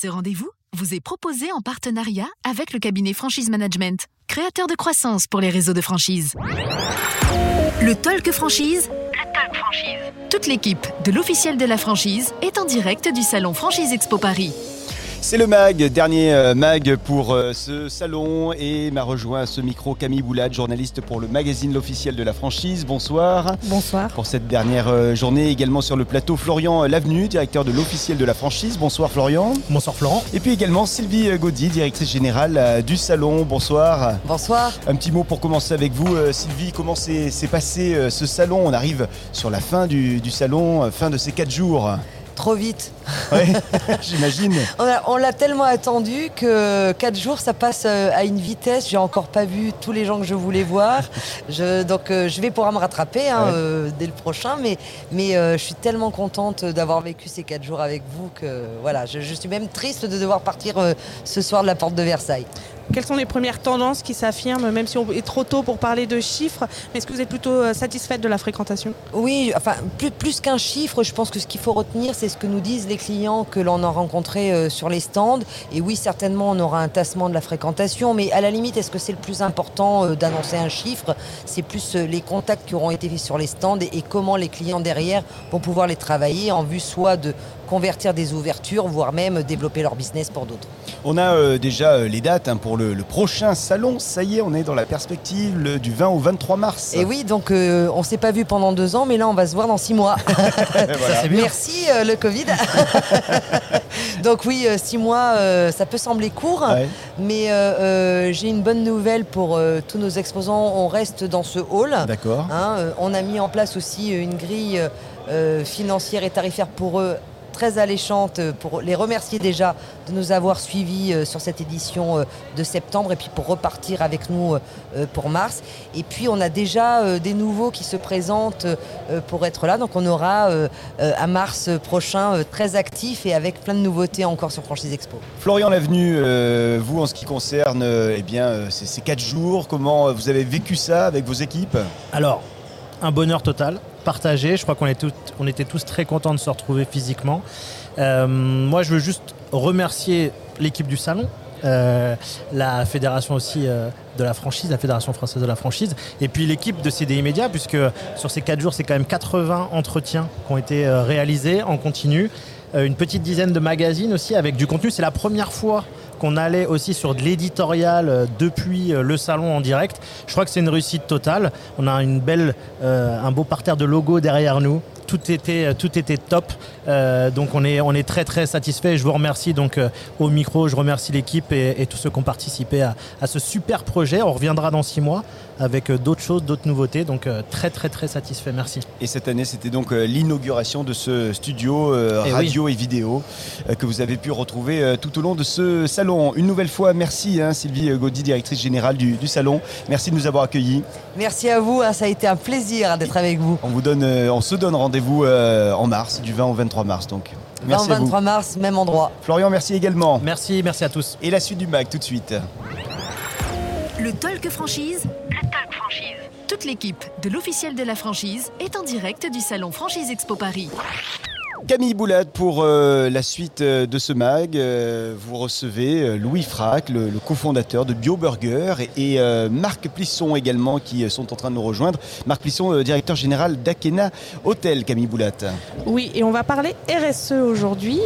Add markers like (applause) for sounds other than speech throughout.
Ce rendez-vous vous est proposé en partenariat avec le cabinet Franchise Management, créateur de croissance pour les réseaux de franchise. Le Talk Franchise. Le Talk Franchise. Toute l'équipe de l'officiel de la franchise est en direct du salon Franchise Expo Paris. C'est le MAG, dernier euh, MAG pour euh, ce salon et m'a rejoint à ce micro Camille Boulade, journaliste pour le magazine L'officiel de la franchise. Bonsoir. Bonsoir. Pour cette dernière euh, journée également sur le plateau Florian Lavenu, directeur de l'officiel de la franchise. Bonsoir Florian. Bonsoir Florent. Et puis également Sylvie Gaudy, directrice générale du salon. Bonsoir. Bonsoir. Un petit mot pour commencer avec vous Sylvie, comment s'est passé ce salon? On arrive sur la fin du, du salon, fin de ces quatre jours trop vite. Oui, (laughs) j'imagine. on l'a tellement attendu que 4 jours, ça passe euh, à une vitesse. J'ai encore pas vu tous les gens que je voulais voir. Je, donc euh, je vais pouvoir me rattraper hein, euh, dès le prochain. Mais, mais je suis tellement contente d'avoir vécu ces 4 jours avec vous que voilà, je, je suis même triste de devoir partir ce soir de la porte de Versailles. Quelles sont les premières tendances qui s'affirment, même si on est trop tôt pour parler de chiffres Est-ce que vous êtes plutôt euh, satisfaite de la fréquentation? Oui, enfin, plus, qu'un chiffre, je pense que ce qu'il faut retenir, c'est ce que nous disent les clients que l'on a rencontrés euh, sur les stands. Et oui, certainement, on aura un tassement de la fréquentation, mais à la limite, est-ce que c'est le plus important euh, d'annoncer un chiffre? C'est plus les contacts qui auront été faits sur les stands et comment les clients derrière vont pouvoir les travailler en vue soit de convertir des ouvertures, voire même développer leur business pour d'autres. On a euh, déjà euh, les dates hein, pour le, prochain salon. Ça y est, on est dans la perspective du 20 au 23 mars. Et oui, donc euh, on ne s'est pas vu pendant deux ans, mais là on va se voir dans six mois. (laughs) Merci le Covid. (laughs) donc oui, six mois, ça peut sembler court, mais j'ai une bonne nouvelle pour tous nos exposants. On reste dans ce hall. D'accord. Hein, on a mis en place aussi une grille financière et tarifaire pour eux très alléchante pour les remercier déjà de nous avoir suivis euh, sur cette édition euh, de septembre et puis pour repartir avec nous euh, pour mars. Et puis on a déjà des nouveaux qui se présentent pour être là. Donc on aura à mars prochain très actif et avec plein de nouveautés encore sur Franchise Expo. Florian Lavenu, vous en ce qui concerne eh bien, ces quatre jours, comment vous avez vécu ça avec vos équipes? Alors, un bonheur total Je crois qu'on on était tous très contents de se retrouver physiquement. Euh, moi, je veux juste remercier l'équipe du salon, euh, la fédération aussi euh, de la franchise, la fédération française de la franchise, et puis l'équipe de CDI Média, puisque sur ces 4 jours, c'est quand même 80 entretiens qui ont été réalisés en continu, une petite dizaine de magazines aussi avec du contenu. C'est la première fois qu'on allait aussi sur de l'éditorial euh, depuis euh, le salon en direct. Je crois que c'est une réussite totale. On a euh, un beau parterre de logos derrière nous tout était, tout était top. donc on est, on est très très satisfait. Je vous remercie donc au micro, je remercie l'équipe et, tous ceux qui ont participé à, à, ce super projet. On reviendra dans six mois avec euh, d'autres choses, d'autres nouveautés. Donc euh, très très très satisfait. Merci. Et cette année, c'était donc euh, l'inauguration de ce studio eh radio et vidéo que vous avez pu retrouver tout au long de ce salon. Une nouvelle fois, merci hein, Sylvie Gaudy, directrice générale du, salon. Merci de nous avoir accueillis. Merci à vous. Hein, ça a été un plaisir d'être avec vous. On vous donne, on se donne rendez-vous en mars, du 20 au 23 mars. Donc. Merci 20 23 mars, même endroit. Florian, merci également. Merci, merci à tous. Et la suite du MAC tout de suite. Le Talk Franchise. Le Talk Franchise. Toute l'équipe de l'officiel de la franchise est en direct du salon Franchise Expo Paris. Camille Boulade pour euh, la suite euh, de ce mag. Euh, vous recevez Louis Frac, le, cofondateur de BioBurger, et, et Marc Plisson également qui sont en train de nous rejoindre. Marc Plisson, directeur général d'Akena Hôtel, Camille Boulade. Oui, et on va parler RSE aujourd'hui.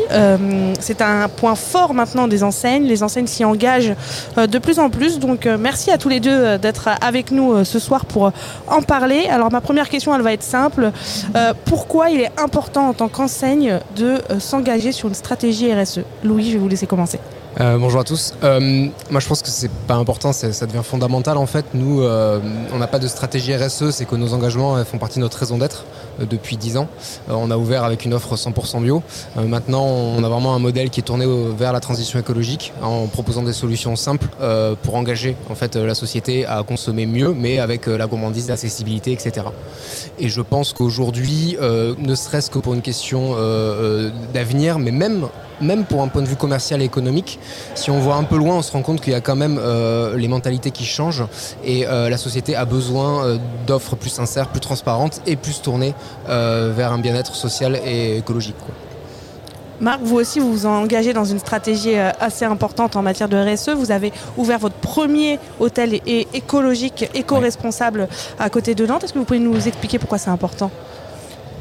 C'est un point fort maintenant des enseignes. Les enseignes s'y engagent de plus en plus. Donc merci à tous les deux d'être avec nous ce soir pour en parler. Alors ma première question, elle va être simple. pourquoi il est important en tant qu'enseigne de euh, s'engager sur une stratégie RSE. Louis, je vais vous laisser commencer. Euh, bonjour à tous. Euh, moi, je pense que c'est pas important, ça devient fondamental en fait. Nous, on n'a pas de stratégie RSE, c'est que nos engagements font partie de notre raison d'être depuis 10 ans. on a ouvert avec une offre 100% bio. maintenant, on a vraiment un modèle qui est tourné vers la transition écologique en proposant des solutions simples pour engager en fait la société à consommer mieux, mais avec la gourmandise, l'accessibilité, etc. Et je pense qu'aujourd'hui, ne serait-ce que pour une question d'avenir, mais même même pour un point de vue commercial et économique, si on voit un peu loin, on se rend compte qu'il y a quand même euh, les mentalités qui changent et euh, la société a besoin euh, d'offres plus sincères, plus transparentes et plus tournées vers un bien-être social et écologique. Marc, vous aussi, vous vous engagez dans une stratégie assez importante en matière de RSE. Vous avez ouvert votre premier hôtel écologique, éco-responsable à côté de Nantes. Est-ce que vous pouvez nous expliquer pourquoi c'est important?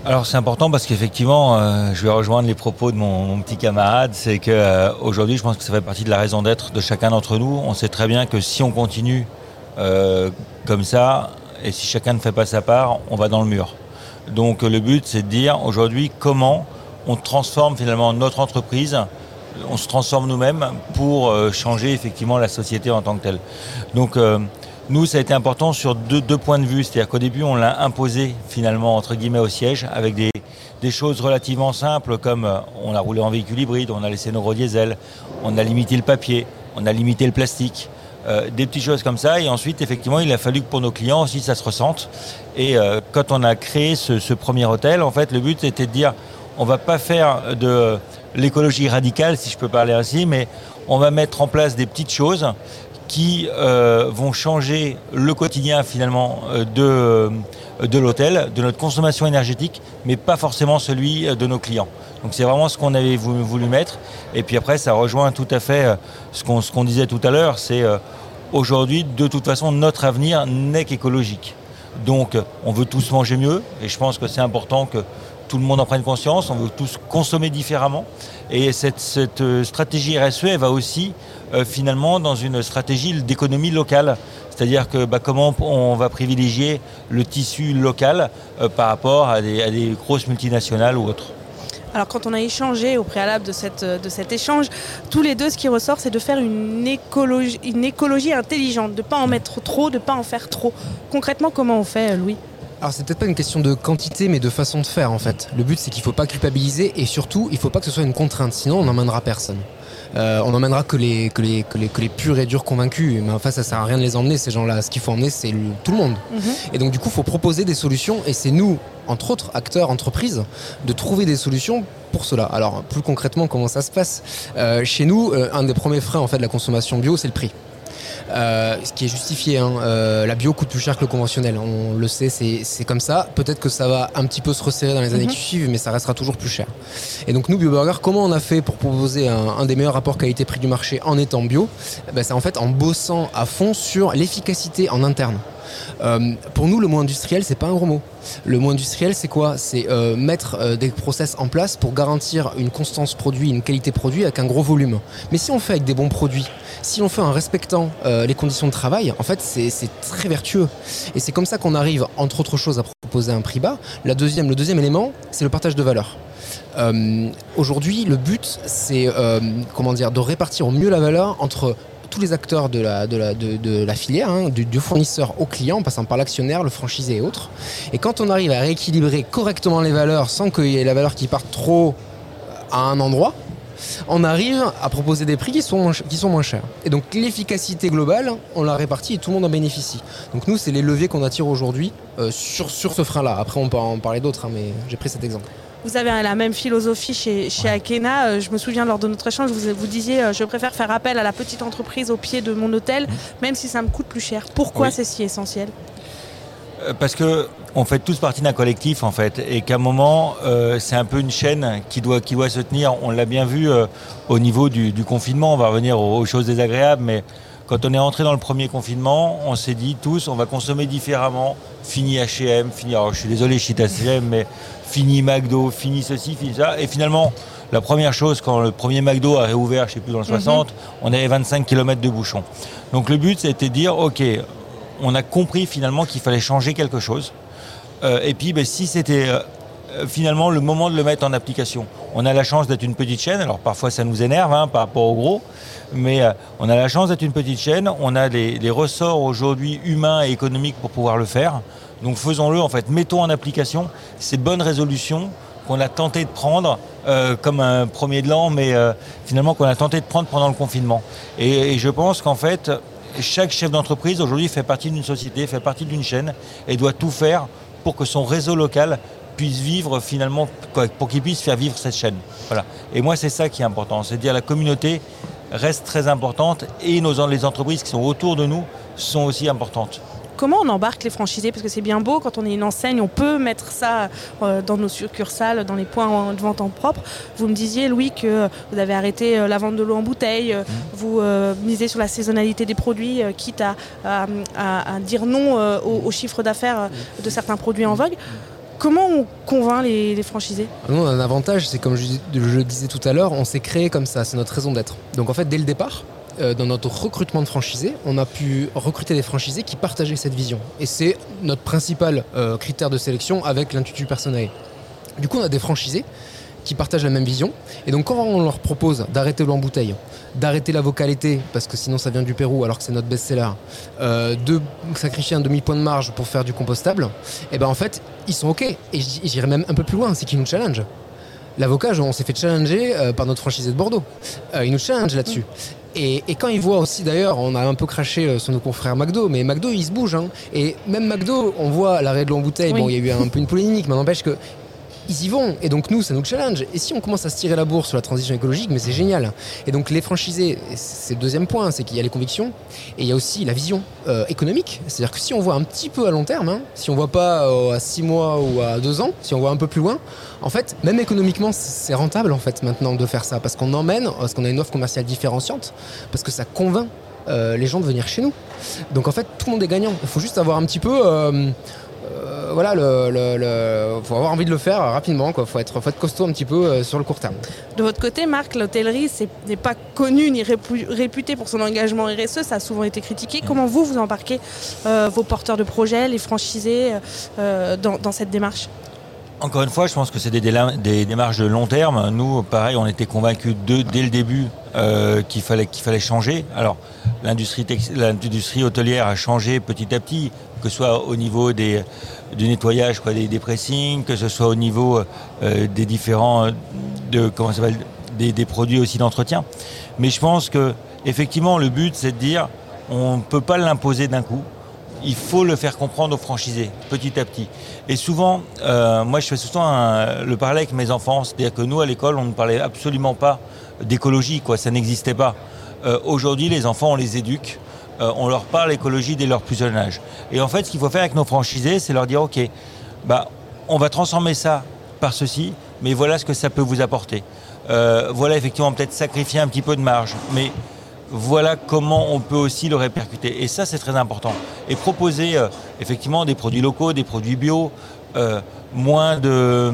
Alors c'est important parce qu'effectivement, euh, je vais rejoindre les propos de mon, petit camarade, c'est qu'aujourd'hui, je pense que ça fait partie de la raison d'être de chacun d'entre nous. On sait très bien que si on continue comme ça, et si chacun ne fait pas sa part, on va dans le mur. Donc le but, c'est de dire aujourd'hui comment on transforme finalement notre entreprise, on se transforme nous-mêmes pour euh, changer effectivement la société en tant que telle. Donc euh, nous, ça a été important sur deux, points de vue. C'est-à-dire qu'au début, on l'a imposé finalement entre guillemets au siège avec des, choses relativement simples comme euh, on a roulé en véhicule hybride, on a laissé nos diesel, on a limité le papier, on a limité le plastique. Euh, des petites choses comme ça. Et ensuite, effectivement, il a fallu que pour nos clients aussi, ça se ressente. Et euh, quand on a créé ce, premier hôtel, en fait, le but était de dire, on va pas faire de l'écologie radicale, si je peux parler ainsi, mais on va mettre en place des petites choses qui euh, vont changer le quotidien finalement de, de l'hôtel, de notre consommation énergétique, mais pas forcément celui de nos clients. Donc c'est vraiment ce qu'on avait voulu mettre. Et puis après, ça rejoint tout à fait euh, ce qu'on disait tout à l'heure. C'est euh, aujourd'hui, de toute façon, notre avenir n'est qu'écologique. Donc on veut tous manger mieux. Et je pense que c'est important que tout le monde en prenne conscience. On veut tous consommer différemment. Et cette, euh, stratégie RSE, elle va aussi finalement dans une stratégie d'économie locale. C'est-à-dire que bah, comment on va privilégier le tissu local par rapport à des grosses multinationales ou autres. Alors quand on a échangé au préalable de, cette, de cet échange, tous les deux, ce qui ressort, c'est de faire une écologie, une écologie intelligente, de ne pas en mettre trop, de ne pas en faire trop. Concrètement, comment on fait, Louis? Alors c'est peut-être pas une question de quantité mais de façon de faire en fait. Le but c'est qu'il ne faut pas culpabiliser et surtout il ne faut pas que ce soit une contrainte, sinon on n'emmènera personne. Euh, on n'emmènera que les, que, les, que, les, que les purs et durs convaincus. Mais enfin, ça sert à rien de les emmener, ces gens-là. Ce qu'il faut emmener, c'est tout le monde. Mhm. Et donc, du coup, il faut proposer des solutions. Et c'est nous, entre autres acteurs, entreprises, de trouver des solutions pour cela. Alors, plus concrètement, comment ça se passe? Euh, Chez nous, euh, un des premiers freins en fait, de la consommation bio, c'est le prix. Euh, ce qui est justifié. Hein. Euh, la bio coûte plus cher que le conventionnel. On le sait, c'est comme ça. Peut-être que ça va un petit peu se resserrer dans les années mhm. qui suivent, mais ça restera toujours plus cher. Et donc nous, BioBurger, comment on a fait pour proposer un, des meilleurs rapports qualité-prix du marché en étant bio? Eh ben, C'est en fait en bossant à fond sur l'efficacité en interne. Euh, pour nous, le mot industriel, c'est pas un gros mot. Le mot industriel, c'est quoi? C'est mettre des process en place pour garantir une constance produit, une qualité produit avec un gros volume. Mais si on fait avec des bons produits, si on fait en respectant euh, les conditions de travail, en fait, c'est très vertueux. Et c'est comme ça qu'on arrive, entre autres choses, à proposer un prix bas. La deuxième, le deuxième élément, c'est le partage de valeur. Euh, aujourd'hui, le but, c'est euh, comment dire, de répartir au mieux la valeur entre tous les acteurs de la, de de, filière, hein, du, fournisseur au client, en passant par l'actionnaire, le franchisé et autres. Et quand on arrive à rééquilibrer correctement les valeurs sans qu'il y ait la valeur qui parte trop à un endroit, on arrive à proposer des prix qui sont moins, chers. Et donc l'efficacité globale, on la répartit et tout le monde en bénéficie. Donc nous, c'est les leviers qu'on attire aujourd'hui euh, sur, sur ce frein-là. Après, on peut en parler d'autres, hein, mais j'ai pris cet exemple. Vous avez la même philosophie chez, chez Akena. Euh, je me souviens lors de notre échange, vous, vous disiez euh, je préfère faire appel à la petite entreprise au pied de mon hôtel, même si ça me coûte plus cher. Pourquoi c'est si essentiel? Parce que on fait tous partie d'un collectif en fait, et qu'à un moment, euh, c'est un peu une chaîne qui doit, qui doit se tenir. On l'a bien vu euh, au niveau du, confinement, on va revenir aux, choses désagréables, mais quand on est entré dans le premier confinement, on s'est dit tous, on va consommer différemment. Fini H&M, fini, alors je suis désolé, je cite H&M, mais fini McDo, fini ceci, fini ça. Et finalement, la première chose, quand le premier McDo a réouvert, je sais plus, dans le 60, mhm. on avait 25 km de bouchons. Donc le but, c'était de dire, OK, on a compris finalement qu'il fallait changer quelque chose. Euh, et puis, ben, si c'était euh, finalement le moment de le mettre en application. On a la chance d'être une petite chaîne, alors parfois ça nous énerve hein, par rapport au gros, mais euh, on a la chance d'être une petite chaîne, on a les, ressorts aujourd'hui humains et économiques pour pouvoir le faire. Donc faisons-le en fait, mettons en application ces bonnes résolutions qu'on a tenté de prendre comme un premier de l'an, mais finalement qu'on a tenté de prendre pendant le confinement. Et je pense qu'en fait, chaque chef d'entreprise aujourd'hui fait partie d'une société, fait partie d'une chaîne et doit tout faire pour que son réseau local puisse vivre finalement, pour qu'il puisse faire vivre cette chaîne. Voilà. Et moi, c'est ça qui est important. C'est à dire la communauté reste très importante et nos, les entreprises qui sont autour de nous sont aussi importantes. comment on embarque les franchisés? Parce que c'est bien beau quand on est une enseigne, on peut mettre ça euh, dans nos succursales, dans les points de vente en propre. Vous me disiez, Louis, que vous avez arrêté euh, la vente de l'eau en bouteille, mmh. vous misez sur la saisonnalité des produits, quitte à, dire non au, chiffre d'affaires de certains produits en vogue. Comment on convainc les, franchisés on un avantage, c'est comme je, le disais tout à l'heure, on s'est créé comme ça, c'est notre raison d'être. Donc en fait, dès le départ, euh, dans notre recrutement de franchisés, on a pu recruter des franchisés qui partageaient cette vision. Et c'est notre principal euh, critère de sélection avec l'intitulé personnel. Du coup, on a des franchisés qui partagent la même vision. Et donc, quand on leur propose d'arrêter l'eau en bouteille, d'arrêter la vocalité, parce que sinon ça vient du Pérou alors que c'est notre best-seller, euh, de sacrifier un demi-point de marge pour faire du compostable, et eh ben en fait, ils sont OK. Et j'irai même un peu plus loin, c'est qu'ils nous challenge. L'avocat, on s'est fait challenger par notre franchisé de Bordeaux. il nous challenge là-dessus. Et, quand ils voient aussi, d'ailleurs, on a un peu craché euh, sur nos confrères McDo, mais McDo, ils se bougent. Hein. Et même McDo, on voit l'arrêt de l'eau en bouteille. Bon, il y a eu un peu une polémique, mais n'empêche que ils y vont. Et donc nous, ça nous challenge. Et si on commence à se tirer la bourse sur la transition écologique, mais c'est génial. Et donc les franchisés, c'est le deuxième point, c'est qu'il y a les convictions et il y a aussi la vision euh, économique. C'est-à-dire que si on voit un petit peu à long terme, hein, si on voit pas euh, à six mois ou à deux ans, si on voit un peu plus loin, en fait, même économiquement, c'est rentable en fait maintenant de faire ça parce qu'on emmène, parce qu'on a une offre commerciale différenciante, parce que ça convainc euh, les gens de venir chez nous. Donc en fait, tout le monde est gagnant. Il faut juste avoir un petit peu voilà, le, faut avoir envie de le faire rapidement. Il faut être, faut être costaud un petit peu euh, sur le court terme. De votre côté, Marc, l'hôtellerie n'est pas connue ni réputée pour son engagement RSE. Ça a souvent été critiqué. Comment vous, vous embarquez euh, vos porteurs de projets, les franchisés euh, dans, cette démarche? Encore une fois, je pense que c'est des, démarches de long terme. Nous, pareil, on était convaincus dès le début qu'il fallait, qu'il fallait changer. Alors, l'industrie hôtelière a changé petit à petit, que ce soit au niveau du nettoyage, quoi, des, pressings, que ce soit au niveau euh, des différents euh, de, comment des, des, produits aussi d'entretien. Mais je pense que effectivement le but c'est de dire on ne peut pas l'imposer d'un coup. Il faut le faire comprendre aux franchisés, petit à petit. Et souvent, euh, moi je fais souvent le parallèle avec mes enfants, c'est-à-dire que nous à l'école on ne parlait absolument pas d'écologie, quoi, ça n'existait pas. Aujourd'hui les enfants on les éduque euh, on leur parle écologie dès leur plus jeune âge. Et en fait, ce qu'il faut faire avec nos franchisés, c'est leur dire, OK, bah, on va transformer ça par ceci, mais voilà ce que ça peut vous apporter. Euh, voilà effectivement peut-être sacrifier un petit peu de marge, mais voilà comment on peut aussi le répercuter. Et ça, c'est très important. Et proposer euh, effectivement des produits locaux, des produits bio, moins, de,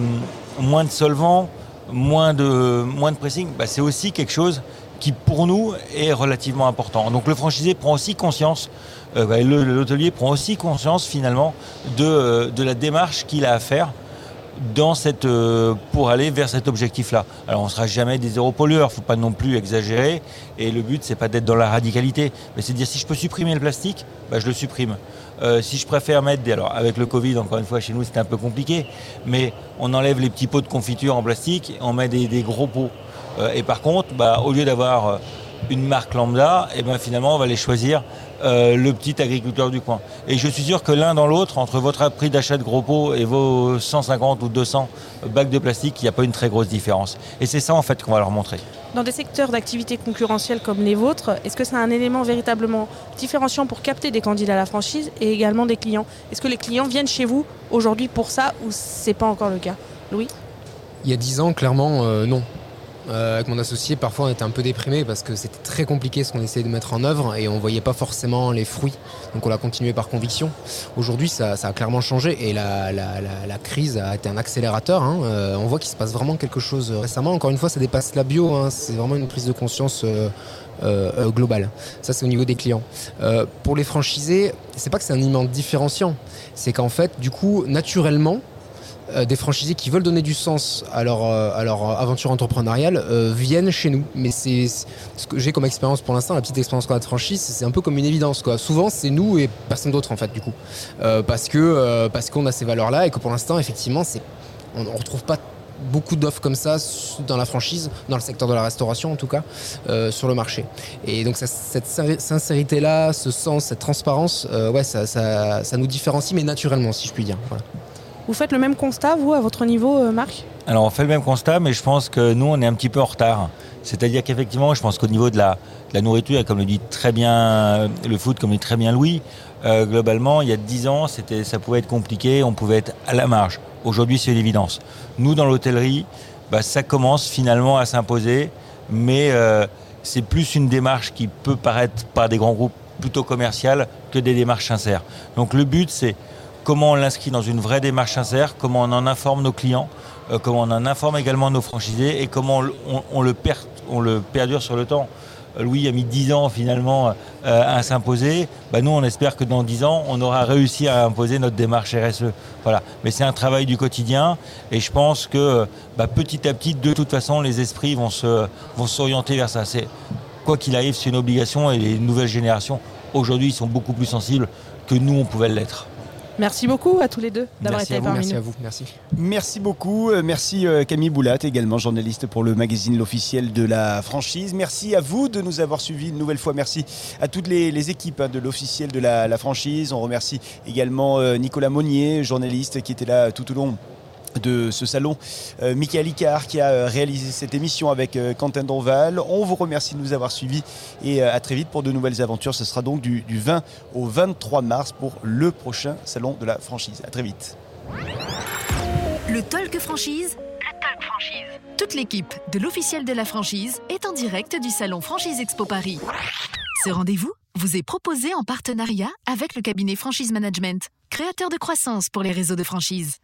moins de solvants, moins de, moins de pressing, bah, c'est aussi quelque chose qui pour nous est relativement important. Donc le franchisé prend aussi conscience, euh, bah, l'hôtelier prend aussi conscience finalement euh, de la démarche qu'il a à faire dans cette, euh, pour aller vers cet objectif-là. Alors on ne sera jamais des zéro pollueurs, il ne faut pas non plus exagérer. Et le but, c'est pas d'être dans la radicalité, mais c'est de dire si je peux supprimer le plastique, bah, je le supprime. si je préfère mettre des... Alors avec le Covid, encore une fois, chez nous, c'était un peu compliqué, mais on enlève les petits pots de confiture en plastique, on met des, des gros pots. Euh, et par contre, bah, au lieu d'avoir euh, une marque lambda, et eh ben finalement on va les choisir euh, le petit agriculteur du coin. Et je suis sûr que l'un dans l'autre, entre votre prix d'achat de gros pots et vos 150 ou 200 bacs de plastique, il n'y a pas une très grosse différence. Et c'est ça en fait qu'on va leur montrer. Dans des secteurs d'activité concurrentielle comme les vôtres, est-ce que c'est un élément véritablement différenciant pour capter des candidats à la franchise et également des clients? Est-ce que les clients viennent chez vous aujourd'hui pour ça ou c'est pas encore le cas? Louis? Il y a 10 ans, clairement, non. Euh, avec mon associé, parfois on était un peu déprimé parce que c'était très compliqué ce qu'on essayait de mettre en œuvre et on voyait pas forcément les fruits. Donc on l'a continué par conviction. Aujourd'hui, ça, a clairement changé et la, crise a été un accélérateur. Hein. Euh, on voit qu'il se passe vraiment quelque chose récemment. Encore une fois, ça dépasse la bio. Hein. C'est vraiment une prise de conscience. Euh, globale. Ça, c'est au niveau des clients. pour les franchisés, c'est pas que c'est un élément différenciant, c'est qu'en fait, du coup, naturellement, euh, des franchisés qui veulent donner du sens à leur, euh, aventure entrepreneuriale euh, viennent chez nous. Mais c'est ce que j'ai comme expérience pour l'instant, la petite expérience qu'on a de franchise, c'est un peu comme une évidence. Souvent, c'est nous et personne d'autre en fait, du coup. parce que parce qu'on a ces valeurs-là et que pour l'instant, effectivement, on ne retrouve pas beaucoup d'offres comme ça dans la franchise, dans le secteur de la restauration en tout cas, sur le marché. Et donc cette sincérité-là, ce sens, cette transparence, ouais, ça, ça, nous différencie, mais naturellement, si je puis dire. Voilà. Vous faites le même constat, vous, à votre niveau, euh, Marc Alors, on fait le même constat, mais je pense que nous, on est un petit peu en retard. C'est-à-dire qu'effectivement, je pense qu'au niveau de la, nourriture, comme le dit très bien le foot, comme le dit très bien Louis, euh, globalement, il y a 10 ans, ça pouvait être compliqué, on pouvait être à la marge. Aujourd'hui, c'est l'évidence. Nous, dans l'hôtellerie, bah, ça commence finalement à s'imposer, mais euh, c'est plus une démarche qui peut paraître par des grands groupes plutôt commerciales que des démarches sincères. Donc le but, c'est comment on l'inscrit dans une vraie démarche sincère, comment on en informe nos clients, euh, comment on en informe également nos franchisés et comment on, le, perdure sur le temps. Louis a mis 10 ans finalement euh, à s'imposer. Bah, nous, on espère que dans 10 ans, on aura réussi à imposer notre démarche RSE. Voilà. Mais c'est un travail du quotidien et je pense que bah, petit à petit, de toute façon, les esprits vont s'orienter vers ça. C'est quoi qu'il arrive, c'est une obligation et les nouvelles générations aujourd'hui sont beaucoup plus sensibles que nous on pouvait l'être. Merci beaucoup à tous les deux d'avoir été parmi nous. Merci à vous. Merci. Merci beaucoup. Euh, merci euh, Camille Boulat, également journaliste pour le magazine L'officiel de la franchise. Merci à vous de nous avoir suivis une nouvelle fois. Merci à toutes les, équipes hein, de l'officiel de la, franchise. On remercie également euh, Nicolas Monnier, journaliste qui était là tout au long de ce salon. Euh, Michael Icard qui a euh, réalisé cette émission avec euh, Quentin Donval. On vous remercie de nous avoir suivis et à très vite pour de nouvelles aventures. Ce sera donc du, 20 au 23 mars pour le prochain salon de la franchise. À très vite. Le Talk Franchise. Le Talk Franchise. Toute l'équipe de l'officiel de la franchise est en direct du salon Franchise Expo Paris. Ce rendez-vous vous est proposé en partenariat avec le cabinet Franchise Management, créateur de croissance pour les réseaux de franchise.